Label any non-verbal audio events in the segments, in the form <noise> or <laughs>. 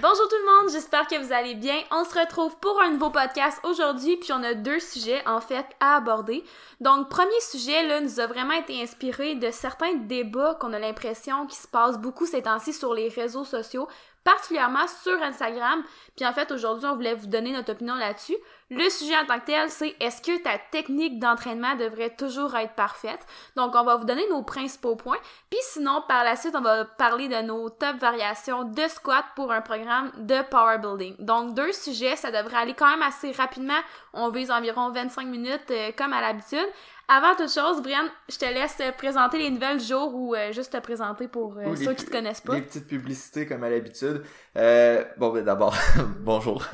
Bonjour tout le monde, j'espère que vous allez bien. On se retrouve pour un nouveau podcast aujourd'hui, puis on a deux sujets en fait à aborder. Donc, premier sujet là nous a vraiment été inspiré de certains débats qu'on a l'impression qui se passent beaucoup ces temps-ci sur les réseaux sociaux, particulièrement sur Instagram. Puis en fait, aujourd'hui, on voulait vous donner notre opinion là-dessus. Le sujet en tant que tel, c'est est-ce que ta technique d'entraînement devrait toujours être parfaite? Donc, on va vous donner nos principaux points. Puis sinon, par la suite, on va parler de nos top variations de squat pour un programme de power building. Donc, deux sujets, ça devrait aller quand même assez rapidement. On vise environ 25 minutes euh, comme à l'habitude. Avant toute chose, Brian, je te laisse présenter les nouvelles du jour ou euh, juste te présenter pour euh, ceux qui te connaissent pas. Les petites publicités comme à l'habitude. Euh, bon, ben d'abord, <laughs> bonjour.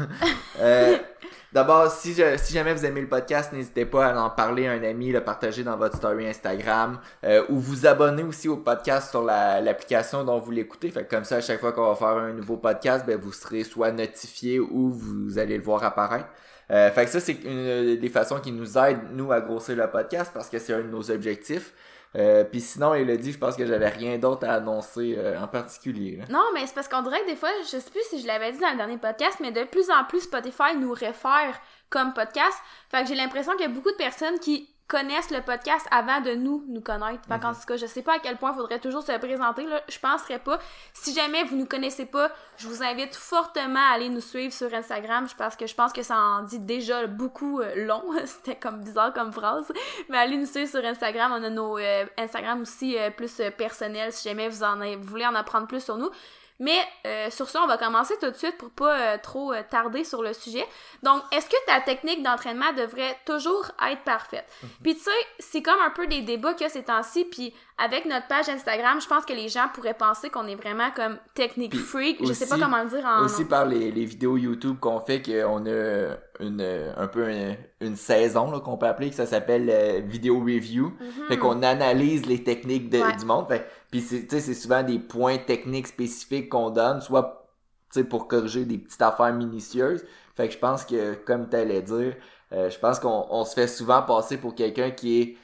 <laughs> D'abord, si, je, si jamais vous aimez le podcast, n'hésitez pas à en parler à un ami, le partager dans votre story Instagram ou vous abonner aussi au podcast sur la- l'application dont vous l'écoutez. Fait que comme ça, à chaque fois qu'on va faire un nouveau podcast, ben, vous serez soit notifié ou vous allez le voir apparaître. Euh, fait que ça, c'est une des façons qui nous aide, nous, à grossir le podcast parce que c'est un de nos objectifs. Euh, Puis sinon, Elodie, je pense que j'avais rien d'autre à annoncer euh, en particulier. là. Non, mais c'est parce qu'on dirait que des fois, je sais plus si je l'avais dit dans le dernier podcast, mais de plus en plus Spotify nous réfère comme podcast. Fait que j'ai l'impression qu'il y a beaucoup de personnes qui connaissent le podcast avant de nous nous connaître. Fait qu'en tout cas, je sais pas à quel point il faudrait toujours se présenter, là. Je penserais pas. Si jamais vous nous connaissez pas, je vous invite fortement à aller nous suivre sur Instagram parce que je pense que ça en dit déjà beaucoup euh, long. <laughs> C'était comme bizarre comme phrase. Mais allez nous suivre sur Instagram. On a nos euh, Instagram aussi euh, plus personnels si jamais vous en avez- vous voulez en apprendre plus sur nous. Mais euh, sur ça, on va commencer tout de suite pour pas euh, trop euh, tarder sur le sujet. Donc, est-ce que ta technique d'entraînement devrait toujours être parfaite? Puis tu sais, c'est comme un peu des débats qu'il y a ces temps-ci, puis avec notre page Instagram, je pense que les gens pourraient penser qu'on est vraiment comme technique freak. Je sais pas comment le dire en... Aussi par les, les vidéos YouTube qu'on fait qu'on a une un peu une, une saison là, qu'on peut appeler que ça s'appelle euh, vidéo review. Mhm. Fait qu'on analyse les techniques de- Ouais. du monde. Fait, puis c'est tu sais, c'est souvent des points techniques spécifiques qu'on donne, soit tu sais, pour corriger des petites affaires minutieuses. Fait que je pense que, comme tu allais dire, euh, je pense qu'on on se fait souvent passer pour quelqu'un qui est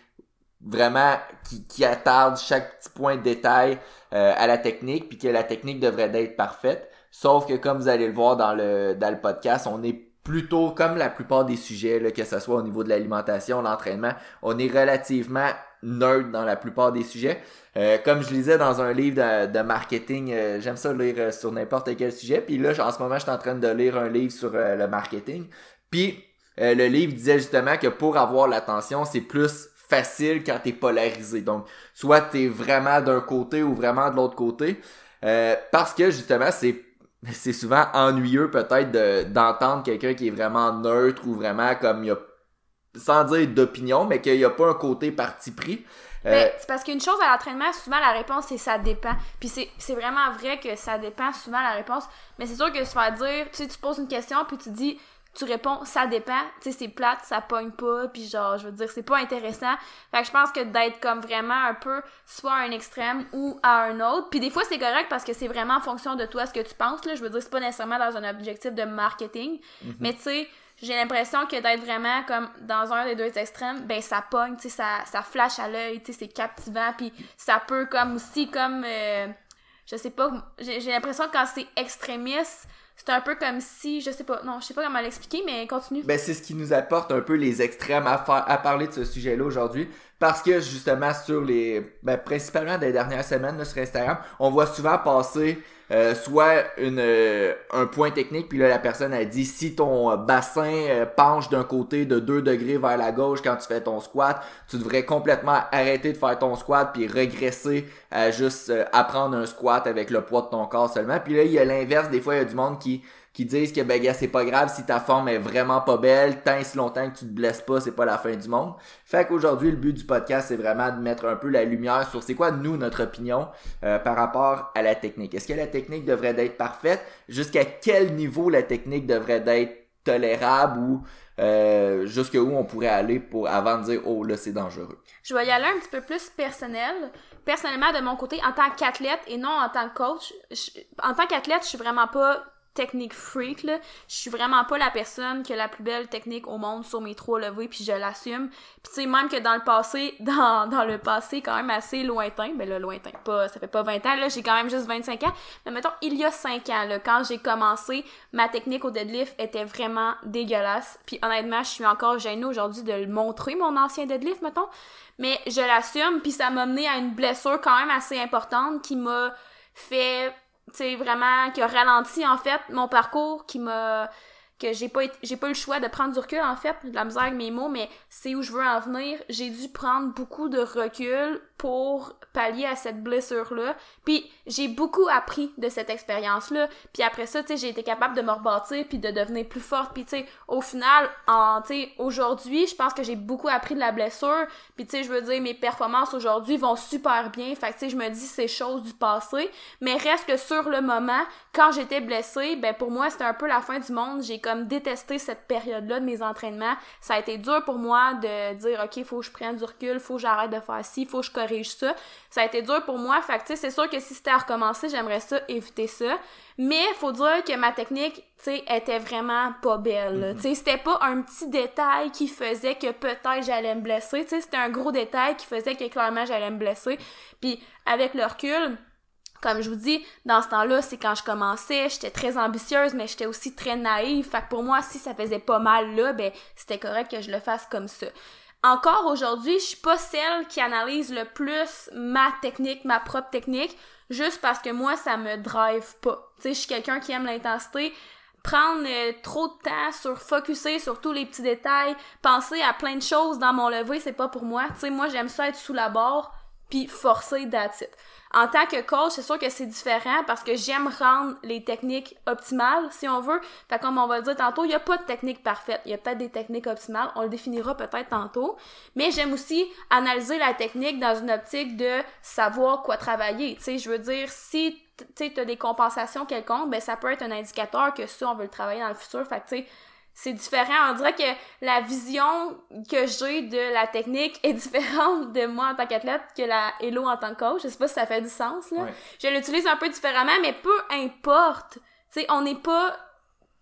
vraiment qui, qui attarde chaque petit point de détail euh, à la technique puis que la technique devrait d'être parfaite. Sauf que comme vous allez le voir dans le dans le podcast on est plutôt comme la plupart des sujets là, que ce soit au niveau de l'alimentation l'entraînement on est relativement nerd dans la plupart des sujets. Euh, comme je lisais dans un livre de, de marketing euh, j'aime ça lire euh, sur n'importe quel sujet puis là en ce moment je suis en train de lire un livre sur euh, le marketing. Puis euh, le livre disait justement que pour avoir l'attention, c'est plus facile quand t'es polarisé. Donc, soit t'es vraiment d'un côté ou vraiment de l'autre côté. Euh, parce que justement, <laughs> c'est souvent ennuyeux peut-être de- d'entendre quelqu'un qui est vraiment neutre ou vraiment comme il y a sans dire d'opinion, mais qu'il n'y a pas un côté parti pris. Euh, c'est parce qu'une chose à l'entraînement, souvent la réponse c'est ça dépend. Puis c'est c'est vraiment vrai que ça dépend souvent la réponse. Mais c'est sûr que se faire dire, tu sais, tu poses une question puis tu dis, tu réponds ça dépend. Tu sais, c'est plate, ça pogne pas. Puis genre, je veux dire, c'est pas intéressant. Fait que je pense que d'être comme vraiment un peu soit à un extrême ou à un autre. Puis des fois c'est correct parce que c'est vraiment en fonction de toi ce que tu penses. Là, je veux dire, c'est pas nécessairement dans un objectif de marketing. Mais tu sais, j'ai l'impression que d'être vraiment comme dans un des deux extrêmes, ben ça pogne, tu sais, ça, ça flash à l'œil, tu sais, c'est captivant, puis ça peut comme aussi comme, euh, je sais pas, j'ai j'ai l'impression que quand c'est extrémiste, c'est un peu comme si, je sais pas, non, je sais pas comment l'expliquer, mais continue. Ben, c'est ce qui nous apporte un peu les extrêmes à, faire, à parler de ce sujet-là aujourd'hui. Parce que justement, sur les. Ben, principalement des dernières semaines sur Instagram, on voit souvent passer euh, soit une, euh, un point technique, puis là, la personne a dit si ton euh, bassin euh, penche d'un côté de 2 degrés vers la gauche quand tu fais ton squat, tu devrais complètement arrêter de faire ton squat puis régresser à juste apprendre un squat avec le poids de ton corps seulement. Puis là, il y a l'inverse. Des fois, il y a du monde qui qui disent que ben gars, c'est pas grave si ta forme est vraiment pas belle, tant si longtemps que tu te blesses pas, c'est pas la fin du monde. Fait qu'aujourd'hui, le but du podcast, c'est vraiment de mettre un peu la lumière sur c'est quoi nous notre opinion par rapport à la technique. Est-ce que la technique devrait être parfaite? Jusqu'à quel niveau la technique devrait être tolérable ou euh, jusqu'à où on pourrait aller pour avant de dire oh là c'est dangereux. Je vais y aller un petit peu plus personnel. Personnellement, de mon côté, en tant qu'athlète et non en tant que coach, en tant qu'athlète, je suis vraiment pas technique freak là. Je suis vraiment pas la personne qui a la plus belle technique au monde sur mes trois levées puis je l'assume. Puis tu sais même que dans le passé, <laughs> dans, dans le passé quand même assez lointain, ben là lointain, pas ça fait pas 20 ans là, j'ai quand même juste 25 ans, mais mettons il y a 5 ans là, quand j'ai commencé, ma technique au deadlift était vraiment dégueulasse. Puis honnêtement, je suis encore gênée aujourd'hui de le montrer mon ancien deadlift mettons, mais je l'assume puis ça m'a mené à une blessure quand même assez importante qui m'a fait tu vraiment qui a ralenti en fait mon parcours qui m'a que j'ai pas j'ai pas eu le choix de prendre du recul en fait de la misère avec mes mots mais c'est où je veux en venir. J'ai dû prendre beaucoup de recul pour pallier à cette blessure là puis j'ai beaucoup appris de cette expérience là puis après ça tu sais j'ai été capable de me rebâtir puis de devenir plus forte. Puis tu sais au final en tu sais aujourd'hui je pense que j'ai beaucoup appris de la blessure. Puis tu sais je veux dire mes performances aujourd'hui vont super bien. Fait que tu sais je me dis c'est chose du passé. Mais reste que sur le moment quand j'étais blessée ben pour moi c'était un peu la fin du monde. J'ai comme détesté cette période là de mes entraînements. Ça a été dur pour moi de dire ok faut que je prenne du recul faut que j'arrête de faire ci faut que je corrige ça ça a été dur pour moi. Fait que, c'est sûr que si c'était à recommencer, j'aimerais ça, éviter ça. Mais, faut dire que ma technique, tu sais, était vraiment pas belle, mhm. Tu sais, c'était pas un petit détail qui faisait que peut-être j'allais me blesser. Tu sais, c'était un gros détail qui faisait que clairement j'allais me blesser. Puis, avec le recul, comme je vous dis, dans ce temps-là, c'est quand je commençais, j'étais très ambitieuse, mais j'étais aussi très naïve. Fait que pour moi, si ça faisait pas mal là, ben, c'était correct que je le fasse comme ça encore aujourd'hui, je suis pas celle qui analyse le plus ma technique, ma propre technique, juste parce que moi, ça me drive pas. Tu sais, je suis quelqu'un qui aime l'intensité. Prendre euh, trop de temps sur focuser sur tous les petits détails, penser à plein de choses dans mon lever, c'est pas pour moi. Tu sais, moi, j'aime ça être sous la barre, puis forcer that's en tant que coach, c'est sûr que c'est différent parce que j'aime rendre les techniques optimales, si on veut. Fait comme on va le dire tantôt, il n'y a pas de technique parfaite. Il y a peut-être des techniques optimales, on le définira peut-être tantôt. Mais j'aime aussi analyser la technique dans une optique de savoir quoi travailler. Tu sais, je veux dire, si tu as des compensations quelconques, ben ça peut être un indicateur que ça, on veut le travailler dans le futur. Fait que tu sais, c'est différent. On dirait que la vision que j'ai de la technique est <laughs> différente de moi en tant qu'athlète que la Hello en tant que coach. Je sais pas si ça fait du sens, là. Je l'utilise un peu différemment, mais peu importe. Tu sais, on n'est pas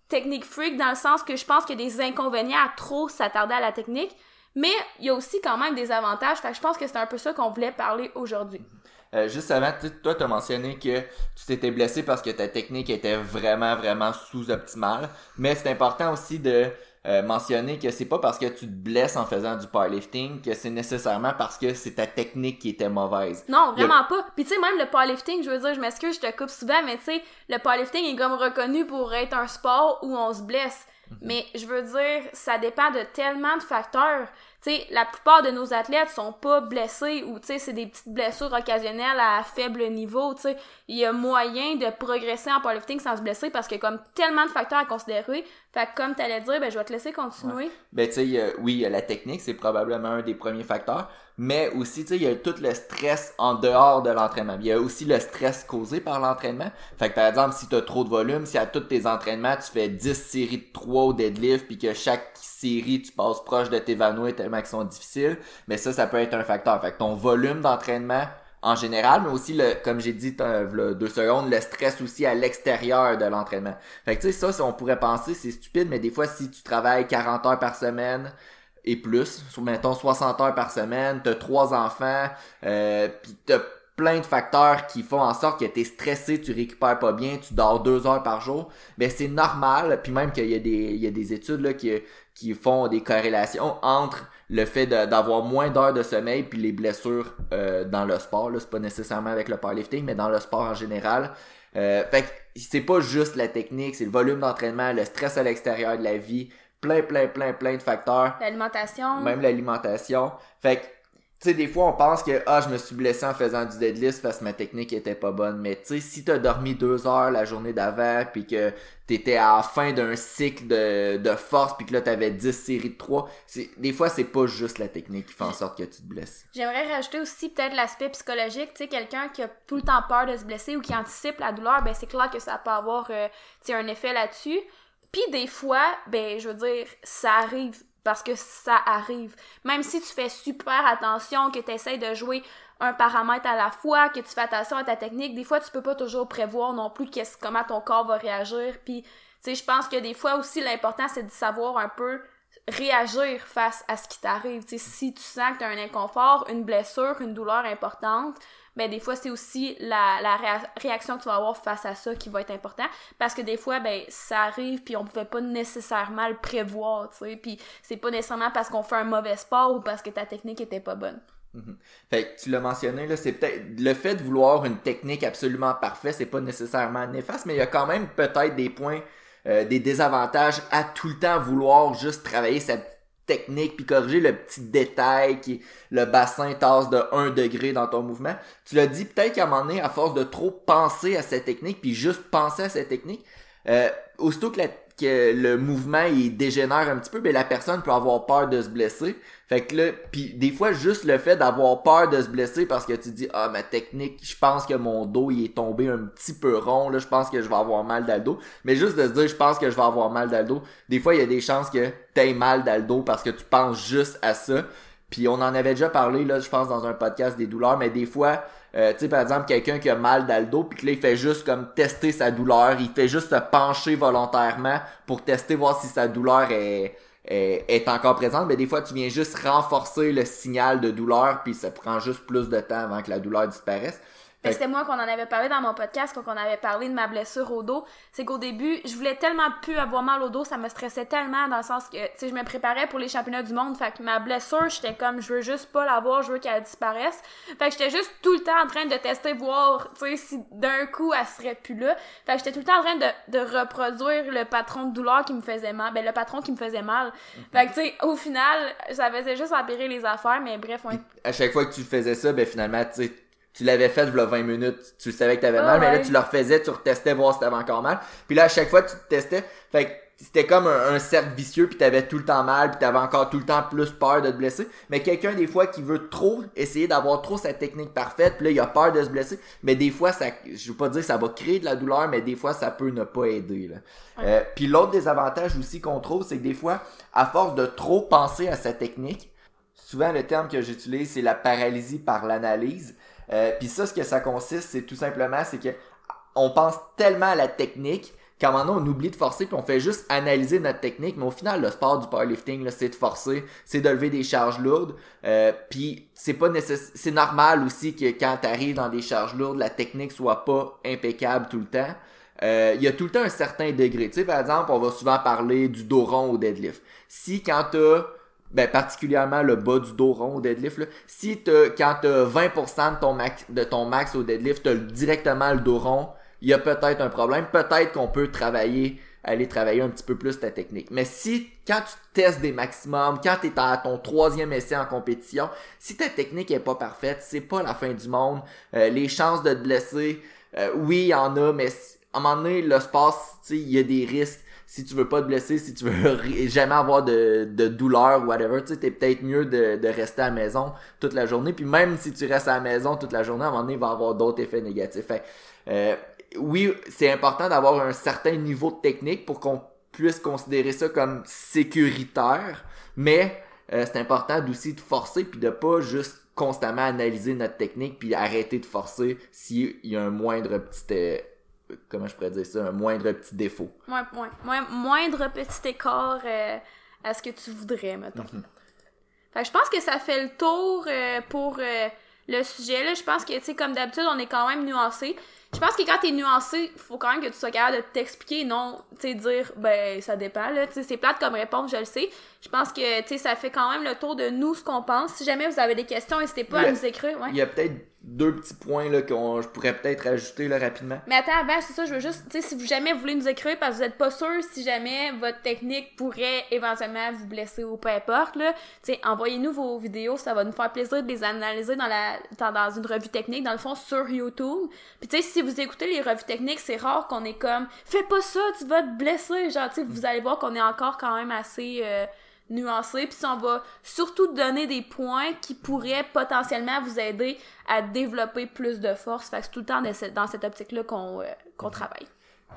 technique freak dans le sens que je pense qu'il y a des inconvénients à trop s'attarder à la technique, mais il y a aussi quand même des avantages. Fait que je pense que c'est un peu ça qu'on voulait parler aujourd'hui. Euh, juste avant, toi, tu as mentionné que tu t'étais blessé parce que ta technique était vraiment, vraiment sous-optimale. Mais c'est important aussi de euh, mentionner que c'est pas parce que tu te blesses en faisant du powerlifting que c'est nécessairement parce que c'est ta technique qui était mauvaise. Non, vraiment pas. Puis tu sais, même le powerlifting, je veux dire, je m'excuse, je te coupe souvent, mais tu sais, le powerlifting est comme reconnu pour être un sport où on se blesse. Mhm. Mais je veux dire, ça dépend de tellement de facteurs sais, la plupart de nos athlètes sont pas blessés ou, tu sais, c'est des petites blessures occasionnelles à faible niveau, tu sais. Il y a moyen de progresser en powerlifting sans se blesser parce qu'il y a comme tellement de facteurs à considérer. Fait que comme t'allais dire, ben, je vais te laisser continuer. Ben, tu sais, oui, la technique, c'est probablement un des premiers facteurs. Mais aussi, tu sais, il y a tout le stress en dehors de l'entraînement. Il y a aussi le stress causé par l'entraînement. Fait que, par exemple, si tu trop de volume, si à tous tes entraînements, tu fais 10 séries de 3 au deadlift, puis que chaque série, tu passes proche de t'évanouir tellement qu'ils sont difficiles, mais ça, ça peut être un facteur. Fait que ton volume d'entraînement en général, mais aussi le, comme j'ai dit deux secondes, le stress aussi à l'extérieur de l'entraînement. Fait que tu sais, ça, on pourrait penser, c'est stupide, mais des fois, si tu travailles 40 heures par semaine et plus, mettons 60 heures par semaine, t'as trois enfants, euh, pis t'as plein de facteurs qui font en sorte que t'es stressé, tu récupères pas bien, tu dors deux heures par jour, ben c'est normal, puis même qu'il y a des, il y a des études là, qui, qui font des corrélations entre le fait d'avoir moins d'heures de sommeil puis les blessures euh, dans le sport. Là, c'est pas nécessairement avec le powerlifting, mais dans le sport en général. Euh, fait que c'est pas juste la technique, c'est le volume d'entraînement, le stress à l'extérieur de la vie, plein, plein, plein, plein de facteurs. L'alimentation. Même l'alimentation. Fait que tu sais, des fois, on pense que, ah, je me suis blessé en faisant du deadlift parce que ma technique était pas bonne. Mais tu sais, si t'as dormi deux heures la journée d'avant, puis que t'étais à la fin d'un cycle de, de force, puis que là, t'avais 10 séries de 3, des fois, c'est pas juste la technique qui fait en sorte que tu te blesses. J'aimerais rajouter aussi peut-être l'aspect psychologique. Tu sais, quelqu'un qui a tout le temps peur de se blesser ou qui anticipe la douleur, ben c'est clair que ça peut avoir, euh, un effet là-dessus. Puis des fois, ben, je veux dire, ça arrive parce que ça arrive. Même si tu fais super attention, que tu essaies de jouer un paramètre à la fois, que tu fais attention à ta technique. Des fois, tu peux pas toujours prévoir non plus qu'est-ce, comment ton corps va réagir. Puis, tu sais, je pense que des fois aussi, l'important, c'est de savoir un peu réagir face à ce qui t'arrive. Si tu sens que tu as un inconfort, une blessure, une douleur importante, ben des fois c'est aussi la, la réaction que tu vas avoir face à ça qui va être important. Parce que des fois ben ça arrive puis on pouvait pas nécessairement le prévoir tu sais. Puis c'est pas nécessairement parce qu'on fait un mauvais sport ou parce que ta technique était pas bonne. Mhm. Fait que tu l'as mentionné, là, c'est peut-être le fait de vouloir une technique absolument parfaite, c'est pas nécessairement néfaste, mais il y a quand même peut-être des points, euh, des désavantages à tout le temps vouloir juste travailler cette technique puis corriger le petit détail qui le bassin tasse de 1 degré dans ton mouvement. Tu l'as dit peut-être qu'à un moment donné, à force de trop penser à cette technique puis juste penser à cette technique, euh, aussitôt que la le mouvement il dégénère un petit peu, ben la personne peut avoir peur de se blesser. Fait que là, puis des fois juste le fait d'avoir peur de se blesser parce que tu dis ah ma technique, je pense que mon dos il est tombé un petit peu rond là, je pense que je vais avoir mal dans le dos. Mais juste de se dire je pense que je vais avoir mal dans le dos, des fois il y a des chances que t'aies mal dans le dos parce que tu penses juste à ça. Puis on en avait déjà parlé là, je pense dans un podcast des douleurs, mais des fois euh, tu sais, par exemple, quelqu'un qui a mal dans le dos, puis que là, il fait juste comme tester sa douleur, il fait juste se pencher volontairement pour tester, voir si sa douleur est, est, est encore présente. Mais des fois, tu viens juste renforcer le signal de douleur, puis ça prend juste plus de temps avant que la douleur disparaisse. Ben, c'était moi qu'on en avait parlé dans mon podcast quand on avait parlé de ma blessure au dos. C'est qu'au début, je voulais tellement plus avoir mal au dos, ça me stressait tellement dans le sens que, tu sais, je me préparais pour les championnats du monde. Fait que ma blessure, j'étais comme, je veux juste pas l'avoir, je veux qu'elle disparaisse. Fait que j'étais juste tout le temps en train de tester, voir, tu sais, si d'un coup elle serait plus là. Fait que j'étais tout le temps en train de, de reproduire le patron de douleur qui me faisait mal. Ben, le patron qui me faisait mal. Mhm. Fait que, tu sais, au final, ça faisait juste empirer les affaires, mais bref, ouais. À chaque fois que tu faisais ça, ben, finalement, tu sais, tu l'avais fait il 20 minutes, tu savais que t'avais mal, mais là tu le refaisais, tu retestais voir si t'avais encore mal. Puis là à chaque fois tu te testais, fait que c'était comme un, cercle vicieux puis t'avais tout le temps mal puis t'avais encore tout le temps plus peur de te blesser. Mais quelqu'un des fois qui veut trop essayer d'avoir trop sa technique parfaite, puis là il a peur de se blesser, mais des fois ça, je veux pas dire ça va créer de la douleur, mais des fois ça peut ne pas aider. Là. Euh, puis l'autre désavantage aussi qu'on trouve, c'est que des fois à force de trop penser à sa technique, souvent le terme que j'utilise c'est la paralysie par l'analyse euh, Puis ça, ce que ça consiste, c'est tout simplement, c'est que on pense tellement à la technique qu'à un moment donné, on oublie de forcer puis on fait juste analyser notre technique. Mais au final, le sport du powerlifting, c'est de forcer, c'est de lever des charges lourdes. Euh, puis c'est pas c'est normal aussi que quand tu arrives dans des charges lourdes, la technique soit pas impeccable tout le temps. Euh, il y a tout le temps un certain degré. Tu sais, par exemple, on va souvent parler du dos rond au deadlift. Si quand t'as ben, particulièrement le bas du dos rond au deadlift, là, si t'as, quand tu as 20% de ton, max, de ton max au deadlift, tu as directement le dos rond, il y a peut-être un problème. Peut-être qu'on peut travailler, aller travailler un petit peu plus ta technique. Mais si, quand tu testes des maximums, quand tu es à ton troisième essai en compétition, si ta technique est pas parfaite, c'est pas la fin du monde. Euh, les chances de te blesser, euh, oui, il y en a, mais à un moment donné, le sport, il y a des risques si tu veux pas te blesser, si tu veux jamais avoir de, douleur ou whatever, tu sais, t'es peut-être mieux de, de rester à la maison toute la journée. Puis même si tu restes à la maison toute la journée, à un moment donné, il va avoir d'autres effets négatifs. Euh, oui, c'est important d'avoir un certain niveau de technique pour qu'on puisse considérer ça comme sécuritaire, mais euh, c'est important aussi de forcer puis de pas juste constamment analyser notre technique puis arrêter de forcer s'il y a un moindre petit euh, comment je pourrais dire ça, un moindre petit défaut. Ouais, ouais, moindre petit écart euh, à ce que tu voudrais, mettons. Mhm. Fait je pense que ça fait le tour euh, pour euh, le sujet. Là, je pense que, tu sais, comme d'habitude, on est quand même nuancé. Je pense que quand t'es nuancé, faut quand même que tu sois capable de t'expliquer, non, tu sais, dire, ben, ça dépend, là, tu sais, c'est plate comme réponse, je le sais. Je pense que, tu sais, ça fait quand même le tour de nous, ce qu'on pense. Si jamais vous avez des questions, n'hésitez pas à nous écrire, ouais. Il y a peut-être deux petits points là que je pourrais peut-être ajouter là rapidement. Mais attends, avant, c'est ça, je veux juste, tu sais, si vous jamais voulez nous écrire parce que vous êtes pas sûr si jamais votre technique pourrait éventuellement vous blesser ou peu importe, là, tu sais, envoyez-nous vos vidéos, ça va nous faire plaisir de les analyser dans la, dans, une revue technique, dans le fond, sur YouTube. Puis tu sais, si vous écoutez les revues techniques, c'est rare qu'on est comme, fais pas ça, tu vas te blesser, genre, tu sais, vous allez voir qu'on est encore quand même assez, euh, nuancé, puis on va surtout donner des points qui pourraient potentiellement vous aider à développer plus de force. Fait que c'est tout le temps dans cette, optique-là qu'on euh, mhm. travaille.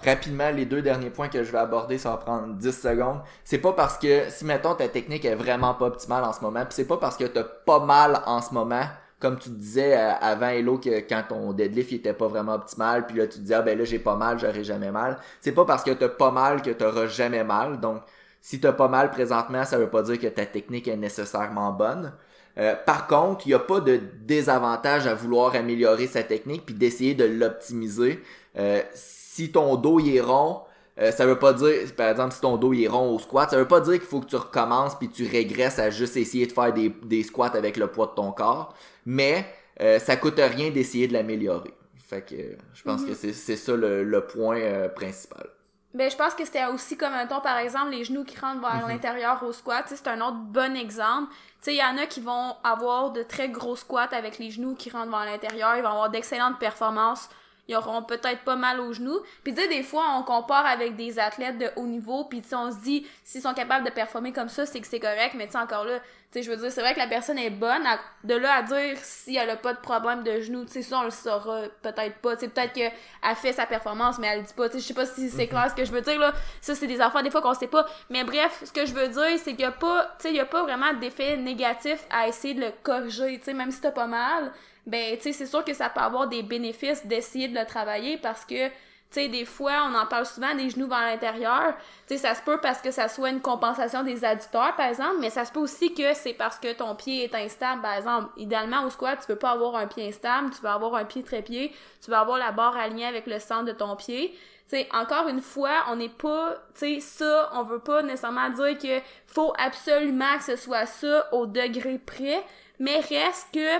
Rapidement, les deux derniers points que je vais aborder, ça va prendre 10 secondes. C'est pas parce que, si mettons ta technique est vraiment pas optimale en ce moment, puis c'est pas parce que t'as pas mal en ce moment comme tu disais euh, avant Hello que quand ton deadlift il était pas vraiment optimal, puis là tu te dis ah ben là j'ai pas mal, j'aurai jamais mal. C'est pas parce que t'as pas mal que t'auras jamais mal. Donc si t'as pas mal présentement, ça veut pas dire que ta technique est nécessairement bonne. Euh, par contre, il n'y a pas de désavantage à vouloir améliorer sa technique puis d'essayer de l'optimiser. Euh, si ton dos est rond, euh, ça veut pas dire, par exemple, si ton dos est rond au squat, ça veut pas dire qu'il faut que tu recommences puis tu régresses à juste essayer de faire des, des squats avec le poids de ton corps. Mais euh, ça coûte rien d'essayer de l'améliorer. Fait que je pense Mhm. que c'est c'est ça le, le point euh, principal. Ben, je pense que c'était aussi comme un ton, par exemple, les genoux qui rentrent vers Mhm. l'intérieur au squat. Tu sais, C'est un autre bon exemple. Tu sais, il y en a qui vont avoir de très gros squats avec les genoux qui rentrent vers l'intérieur. Ils vont avoir d'excellentes performances. Ils auront peut-être pas mal aux genoux. Puis tu sais, des fois, on compare avec des athlètes de haut niveau. Puis tu sais, on se dit, s'ils sont capables de performer comme ça, c'est que c'est correct. Mais tu sais, encore là, tu sais, je veux dire, c'est vrai que la personne est bonne. À- de là à dire si elle a pas de problème de genoux, tu sais, ça, on le saura peut-être pas. Tu sais, peut-être qu'elle fait sa performance, mais elle le dit pas. Tu sais, je sais pas si c'est clair ce que je veux dire, là. Ça, c'est des affaires, des fois, qu'on sait pas. Mais bref, ce que je veux dire, c'est qu'il y a pas, tu sais, il y a pas vraiment d'effet négatif à essayer de le corriger. Tu sais, même si t'as pas mal, ben, tu sais, c'est sûr que ça peut avoir des bénéfices d'essayer de le travailler parce que, tu sais, des fois, on en parle souvent des genoux vers l'intérieur. Tu sais, ça se peut parce que ça soit une compensation des adducteurs, par exemple, mais ça se peut aussi que c'est parce que ton pied est instable, par exemple. Idéalement, au squat, tu veux pas avoir un pied instable, tu veux avoir un pied trépied, tu veux avoir la barre alignée avec le centre de ton pied. Tu sais, encore une fois, on n'est pas, tu sais, ça, on veut pas nécessairement dire que faut absolument que ce soit ça au degré près, mais reste que,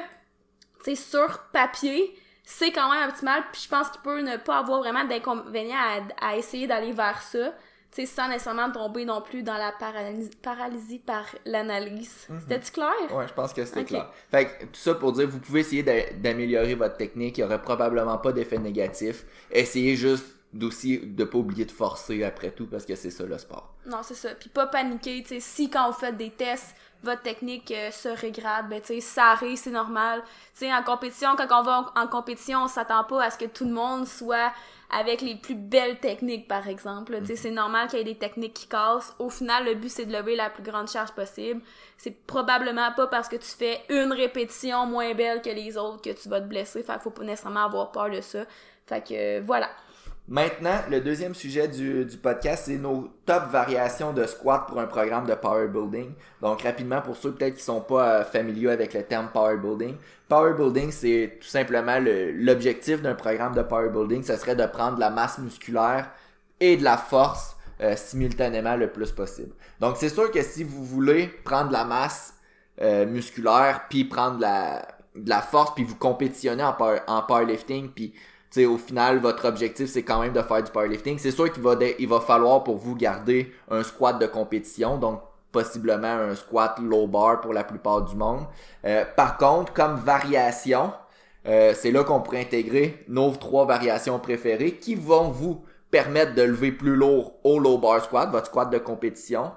tu sais, sur papier, c'est quand même optimal, puis je pense qu'il peut ne pas avoir vraiment d'inconvénients à, à essayer d'aller vers ça, tu sais, sans nécessairement tomber non plus dans la paralysie, paralysie par l'analyse. C'était-tu clair? Ouais, je pense que c'était clair. Fait que tout ça pour dire, vous pouvez essayer d'a- d'améliorer votre technique. Il y aurait probablement pas d'effet négatif. Essayez juste d'aussi de pas oublier de forcer après tout parce que c'est ça le sport. Non, c'est ça. Puis pas paniquer, tu sais, si quand vous faites des tests, votre technique euh, se régrade, ben tu sais, ça arrive, c'est normal. Tu sais, en compétition, quand on va en, en compétition, on s'attend pas à ce que tout le monde soit avec les plus belles techniques, par exemple. Tu sais, c'est normal qu'il y ait des techniques qui cassent. Au final, le but, c'est de lever la plus grande charge possible. C'est probablement pas parce que tu fais une répétition moins belle que les autres que tu vas te blesser. Fait qu'il faut pas nécessairement avoir peur de ça. Fait que, euh, voilà. Maintenant, le deuxième sujet du, du podcast, c'est nos top variations de squat pour un programme de power building. Donc rapidement, pour ceux peut-être qui sont pas euh, familiers avec le terme power building, power building, c'est tout simplement le- l'objectif d'un programme de power building, ce serait de prendre de la masse musculaire et de la force euh, simultanément le plus possible. Donc c'est sûr que si vous voulez prendre de la masse euh, musculaire puis prendre de la, de la force puis vous compétitionnez en, power, en powerlifting puis tu sais, au final, votre objectif, c'est quand même de faire du powerlifting. C'est sûr qu'il va, va falloir pour vous garder un squat de compétition, donc possiblement un squat low bar pour la plupart du monde. Euh, par contre, comme variation, euh, c'est là qu'on pourrait intégrer nos trois variations préférées qui vont vous permettre de lever plus lourd au low bar squat, votre squat de compétition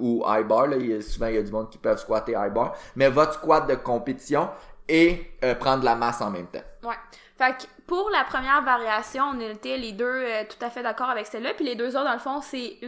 ou high bar. Là, souvent, il y a du monde qui peuvent squatter high bar, mais votre squat de compétition et euh, prendre de la masse en même temps. Ouais. Fait que pour la première variation, on était les deux euh, tout à fait d'accord avec celle-là. Puis les deux autres, dans le fond, c'est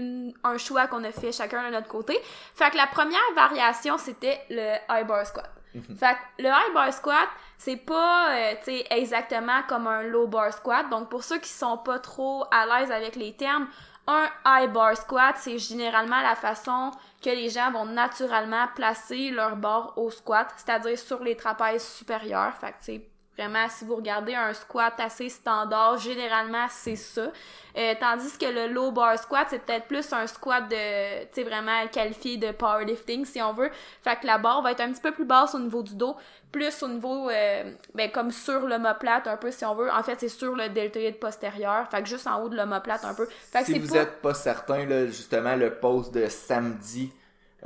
un choix qu'on a fait chacun de notre côté. Fait que la première variation, c'était le high bar squat. Fait que le high bar squat, c'est pas, euh, exactement comme un low bar squat. Donc pour ceux qui sont pas trop à l'aise avec les termes, un high bar squat, c'est généralement la façon que les gens vont naturellement placer leur barre au squat, c'est-à-dire sur les trapèzes supérieurs. Fait Vraiment, si vous regardez un squat assez standard, généralement, c'est ça. Euh, tandis que le low bar squat, c'est peut-être plus un squat de, tu sais, vraiment qualifié de powerlifting, si on veut. Fait que la barre va être un petit peu plus basse au niveau du dos, plus au niveau, euh, ben, comme sur l'omoplate, un peu, si on veut. En fait, c'est sur le deltoïde postérieur. Fait que juste en haut de l'omoplate, un peu. Fait que si vous pas... êtes pas certain, là, justement, le post de samedi,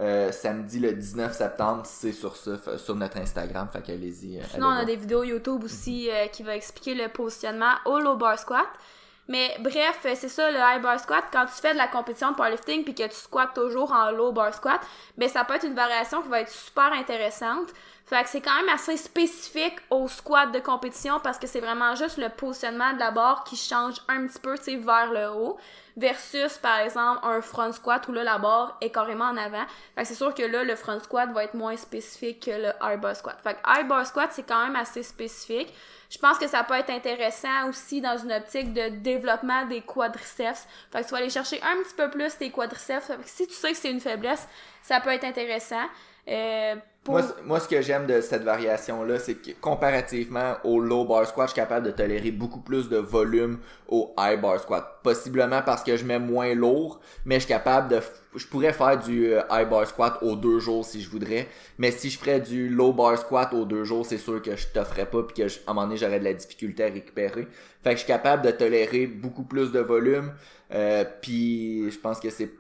euh, samedi le 19 septembre, c'est sur ça, sur notre Instagram. Fait qu'allez-y. euh, Sinon, on a des vidéos YouTube aussi euh, qui va expliquer le positionnement au low bar squat. Mais bref, c'est ça le high bar squat. Quand tu fais de la compétition de powerlifting puis que tu squattes toujours en low bar squat, ben ça peut être une variation qui va être super intéressante. Fait que c'est quand même assez spécifique au squat de compétition parce que c'est vraiment juste le positionnement de la barre qui change un petit peu, tu sais, vers le haut. Versus par exemple un front squat où là la barre est carrément en avant. Fait que c'est sûr que là le front squat va être moins spécifique que le high bar squat. Fait que high bar squat c'est quand même assez spécifique. Je pense que ça peut être intéressant aussi dans une optique de développement des quadriceps. Fait que tu vas aller chercher un petit peu plus tes quadriceps. Fait que si tu sais que c'est une faiblesse, ça peut être intéressant. Euh, moi, moi, ce que j'aime de cette variation-là, c'est que comparativement au low bar squat, je suis capable de tolérer beaucoup plus de volume au high bar squat. Possiblement parce que je mets moins lourd, mais je suis capable de... Je pourrais faire du euh, high bar squat aux deux jours si je voudrais, mais si je ferais du low bar squat aux deux jours, c'est sûr que je t'offrais pas puis que à un moment donné, j'aurais de la difficulté à récupérer. Fait que je suis capable de tolérer beaucoup plus de volume, euh, puis je pense que c'est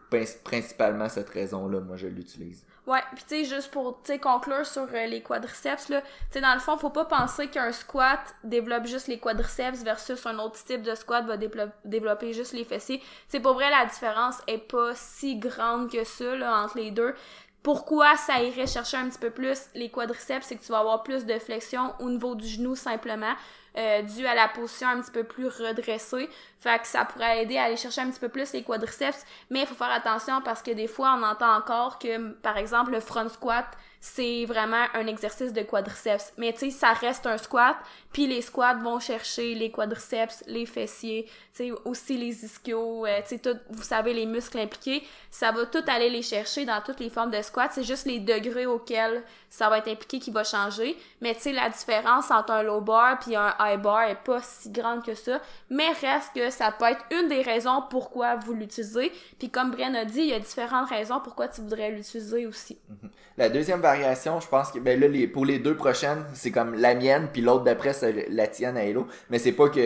principalement cette raison-là, moi, je l'utilise. Ouais, puis tu sais, juste pour conclure sur euh, les quadriceps, là, tu sais, dans le fond, faut pas penser qu'un squat développe juste les quadriceps versus un autre type de squat va développer juste les fessiers. C'est pour vrai, la différence est pas si grande que ça, là, entre les deux. Pourquoi ça irait chercher un petit peu plus les quadriceps, c'est que tu vas avoir plus de flexion au niveau du genou simplement. Euh, dû à la position un petit peu plus redressée. Fait que ça pourrait aider à aller chercher un petit peu plus les quadriceps, mais il faut faire attention parce que des fois on entend encore que par exemple le front squat c'est vraiment un exercice de quadriceps. Mais tu sais, ça reste un squat, puis les squats vont chercher les quadriceps, les fessiers, tu sais, aussi les ischios, euh, tu sais, vous savez, les muscles impliqués. Ça va tout aller les chercher dans toutes les formes de squat. C'est juste les degrés auxquels ça va être impliqué qui va changer. Mais tu sais, la différence entre un low bar puis un high bar est pas si grande que ça. Mais reste que ça peut être une des raisons pourquoi vous l'utilisez. Puis comme Brian a dit, il y a différentes raisons pourquoi tu voudrais l'utiliser aussi. Mm-hmm. La deuxième variation, je pense que ben là, pour les deux prochaines, c'est comme la mienne, puis l'autre d'après, c'est la tienne à Hello. Mais c'est pas que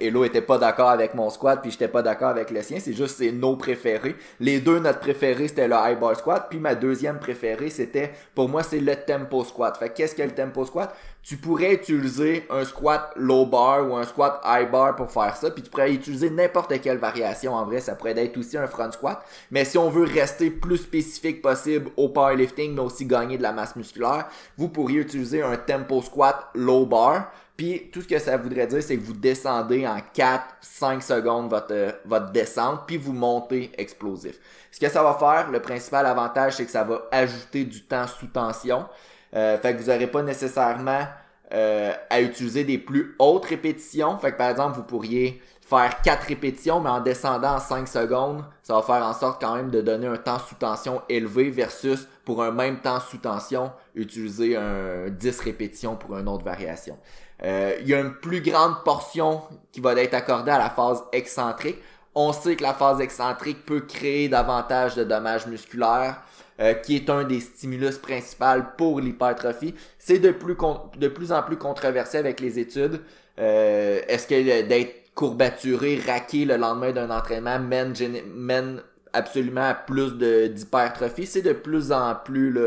Hello était pas d'accord avec mon squat, puis j'étais pas d'accord avec le sien. C'est juste c'est nos préférés. Les deux, notre préféré, c'était le high bar squat. Puis ma deuxième préférée, c'était, pour moi, c'est le tempo squat. Fait qu'est-ce que le tempo squat? tu pourrais utiliser un squat low bar ou un squat high bar pour faire ça, puis tu pourrais utiliser n'importe quelle variation. En vrai, ça pourrait être aussi un front squat. Mais si on veut rester plus spécifique possible au powerlifting, mais aussi gagner de la masse musculaire, vous pourriez utiliser un tempo squat low bar. Puis tout ce que ça voudrait dire, c'est que vous descendez en 4-5 secondes votre, votre descente, puis vous montez explosif. Ce que ça va faire, le principal avantage, c'est que ça va ajouter du temps sous tension. Euh, fait que vous n'aurez pas nécessairement euh, à utiliser des plus hautes répétitions. Fait que par exemple, vous pourriez faire 4 répétitions, mais en descendant en 5 secondes, ça va faire en sorte quand même de donner un temps sous tension élevé versus pour un même temps sous tension, utiliser un 10 répétitions pour une autre variation. Euh, il y a une plus grande portion qui va être accordée à la phase excentrique. On sait que la phase excentrique peut créer davantage de dommages musculaires. Euh, qui est un des stimulus principaux pour l'hypertrophie. C'est de plus, de plus en plus controversé avec les études. Euh, est-ce que d'être courbaturé, raqué le lendemain d'un entraînement mène, mène absolument à plus d'hypertrophie? C'est de plus en plus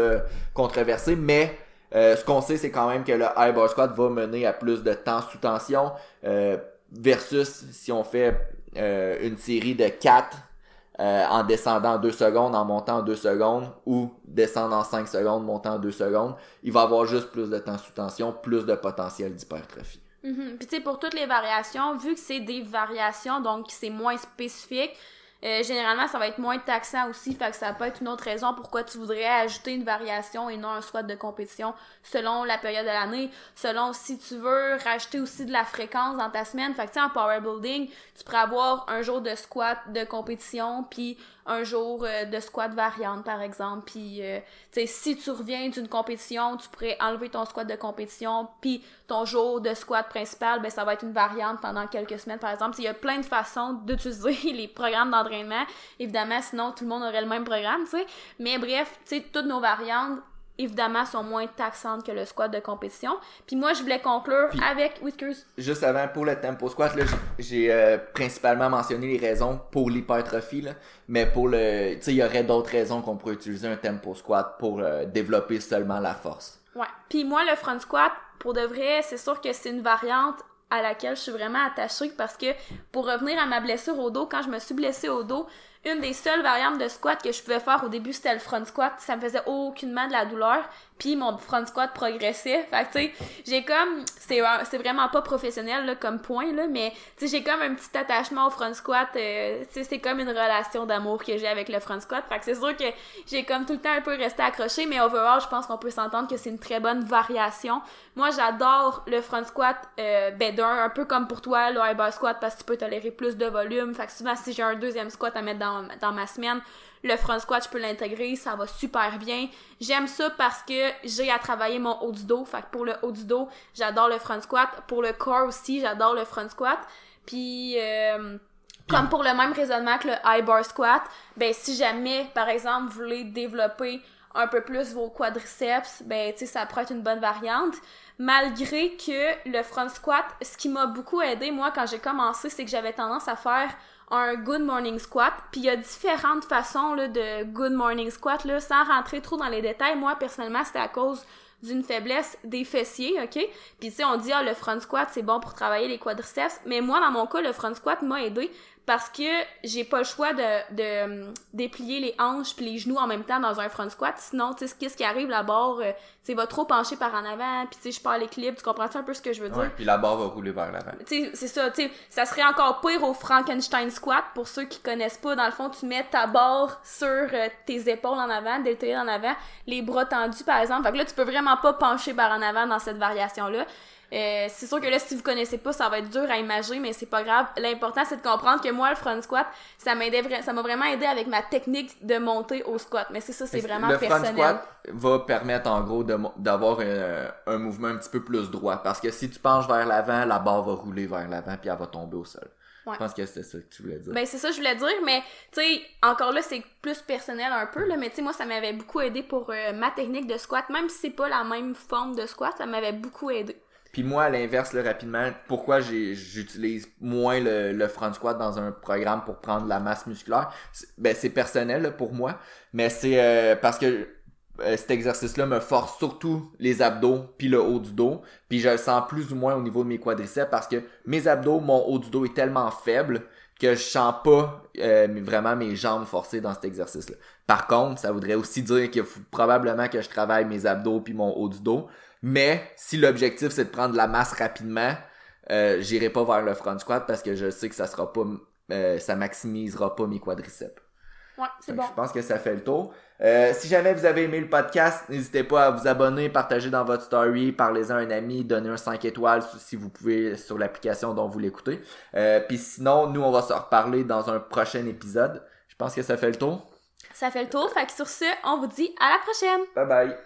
controversé, mais euh, ce qu'on sait, c'est quand même que le high bar squat va mener à plus de temps sous tension versus si on fait une série de 4 euh, en descendant en 2 secondes, en montant en 2 secondes, ou descendre en 5 secondes, montant en 2 secondes, il va avoir juste plus de temps sous tension, plus de potentiel d'hypertrophie. Mm Puis tu sais, pour toutes les variations, vu que c'est des variations, donc c'est moins spécifique, euh, généralement, ça va être moins taxant aussi, fait que ça peut être une autre raison pourquoi tu voudrais ajouter une variation et non un squat de compétition selon la période de l'année, selon si tu veux rajouter aussi de la fréquence dans ta semaine. Fait que tu sais, en power building, tu pourrais avoir un jour de squat de compétition, puis un jour euh, de squat variante, par exemple. Puis, euh, tu sais, si tu reviens d'une compétition, tu pourrais enlever ton squat de compétition, puis ton jour de squat principal, ben ça va être une variante pendant quelques semaines, par exemple. Il y a plein de façons d'utiliser <laughs> les programmes d'entraînement. Évidemment, sinon, tout le monde aurait le même programme, tu sais. Mais bref, tu sais, toutes nos variantes évidemment, sont moins taxantes que le squat de compétition. Puis moi, je voulais conclure avec Whiskers. Juste avant, pour le tempo squat, j'ai euh, principalement mentionné les raisons pour l'hypertrophie, mais pour le... Tu sais, il y aurait d'autres raisons qu'on pourrait utiliser un tempo squat pour euh, développer seulement la force. Ouais. Puis moi, le front squat, pour de vrai, c'est sûr que c'est une variante à laquelle je suis vraiment attachée parce que pour revenir à ma blessure au dos, quand je me suis blessée au dos, une des seules variantes de squat que je pouvais faire au début, c'était le front squat. Ça me faisait aucunement de la douleur. Puis mon front squat progressait. Fait que, tu sais, j'ai comme... C'est c'est vraiment pas professionnel, là, comme point, là, mais, tu j'ai comme un petit attachement au front squat. Euh, c'est comme une relation d'amour que j'ai avec le front squat. Fait que c'est sûr que j'ai comme tout le temps un peu resté accroché, mais overall, je pense qu'on peut s'entendre que c'est une très bonne variation. Moi, j'adore le front squat, euh, ben un peu comme pour toi, le high bar squat, parce que tu peux tolérer plus de volume. Fait que souvent, si j'ai un deuxième squat à mettre dans dans, ma semaine. Le front squat, je peux l'intégrer, ça va super bien. J'aime ça parce que j'ai à travailler mon haut du dos. Fait que pour le haut du dos, j'adore le front squat. Pour le corps aussi, j'adore le front squat. Puis, euh, comme pour le même raisonnement que le high bar squat, ben si jamais, par exemple, vous voulez développer un peu plus vos quadriceps, ben tu sais, ça pourrait être une bonne variante. Malgré que le front squat, ce qui m'a beaucoup aidé, moi, quand j'ai commencé, c'est que j'avais tendance à faire un good morning squat. Puis il y a différentes façons là, de good morning squat, là, sans rentrer trop dans les détails. Moi, personnellement, c'était à cause d'une faiblesse des fessiers, OK? Puis tu sais, on dit, ah, le front squat, c'est bon pour travailler les quadriceps. Mais moi, dans mon cas, le front squat m'a aidé parce que j'ai pas le choix de, de déplier les hanches puis les genoux en même temps dans un front squat. Sinon tu sais qu'est-ce qui arrive la barre euh, tu va trop pencher par en avant puis tu sais je perds l'équilibre. Tu comprends un peu ce que je veux dire? puis la barre va rouler vers l'avant. Tu sais c'est ça tu sais ça serait encore pire au Frankenstein squat. Pour ceux qui connaissent pas dans le fond tu mets ta barre sur euh, tes épaules en avant deltoïdes en avant les bras tendus par exemple. Fait que là tu peux vraiment pas pencher par en avant dans cette variation là euh, c'est sûr que là, si vous connaissez pas, ça va être dur à imaginer, mais c'est pas grave. L'important, c'est de comprendre que moi, le front squat, ça m'aidait ça m'a vraiment aidé avec ma technique de monter au squat. Mais c'est ça, c'est vraiment le personnel. Le front squat va permettre, en gros, d'avoir un, un, mouvement un petit peu plus droit? Parce que si tu penches vers l'avant, la barre va rouler vers l'avant, puis elle va tomber au sol. Je pense que c'est ça que tu voulais dire. Ben, c'est ça que je voulais dire, mais, tu sais, encore là, c'est plus personnel un peu, là, mais tu sais, moi, ça m'avait beaucoup aidé pour euh, ma technique de squat. Même si c'est pas la même forme de squat, ça m'avait beaucoup aidé. Puis moi, à l'inverse, rapidement, pourquoi j'utilise moins le, front squat dans un programme pour prendre la masse musculaire, ben c'est personnel pour moi, mais c'est euh, parce que cet exercice-là me force surtout les abdos puis le haut du dos, puis je le sens plus ou moins au niveau de mes quadriceps parce que mes abdos, mon haut du dos est tellement faible que je sens pas euh, vraiment mes jambes forcées dans cet exercice-là. Par contre, ça voudrait aussi dire faut probablement que je travaille mes abdos puis mon haut du dos, mais si l'objectif c'est de prendre de la masse rapidement, euh, j'irai pas vers le front squat parce que je sais que ça sera pas, euh, ça maximisera pas mes quadriceps. Ouais, c'est bon. Je pense que ça fait le tour. Euh, si jamais vous avez aimé le podcast, n'hésitez pas à vous abonner, partager dans votre story, parlez-en à un ami, donnez un 5 étoiles si vous pouvez sur l'application dont vous l'écoutez. Euh, Puis sinon, nous, on va se reparler dans un prochain épisode. Je pense que ça fait le tour. Ça fait le tour. Fait que sur ce, on vous dit à la prochaine. Bye bye.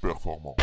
performant.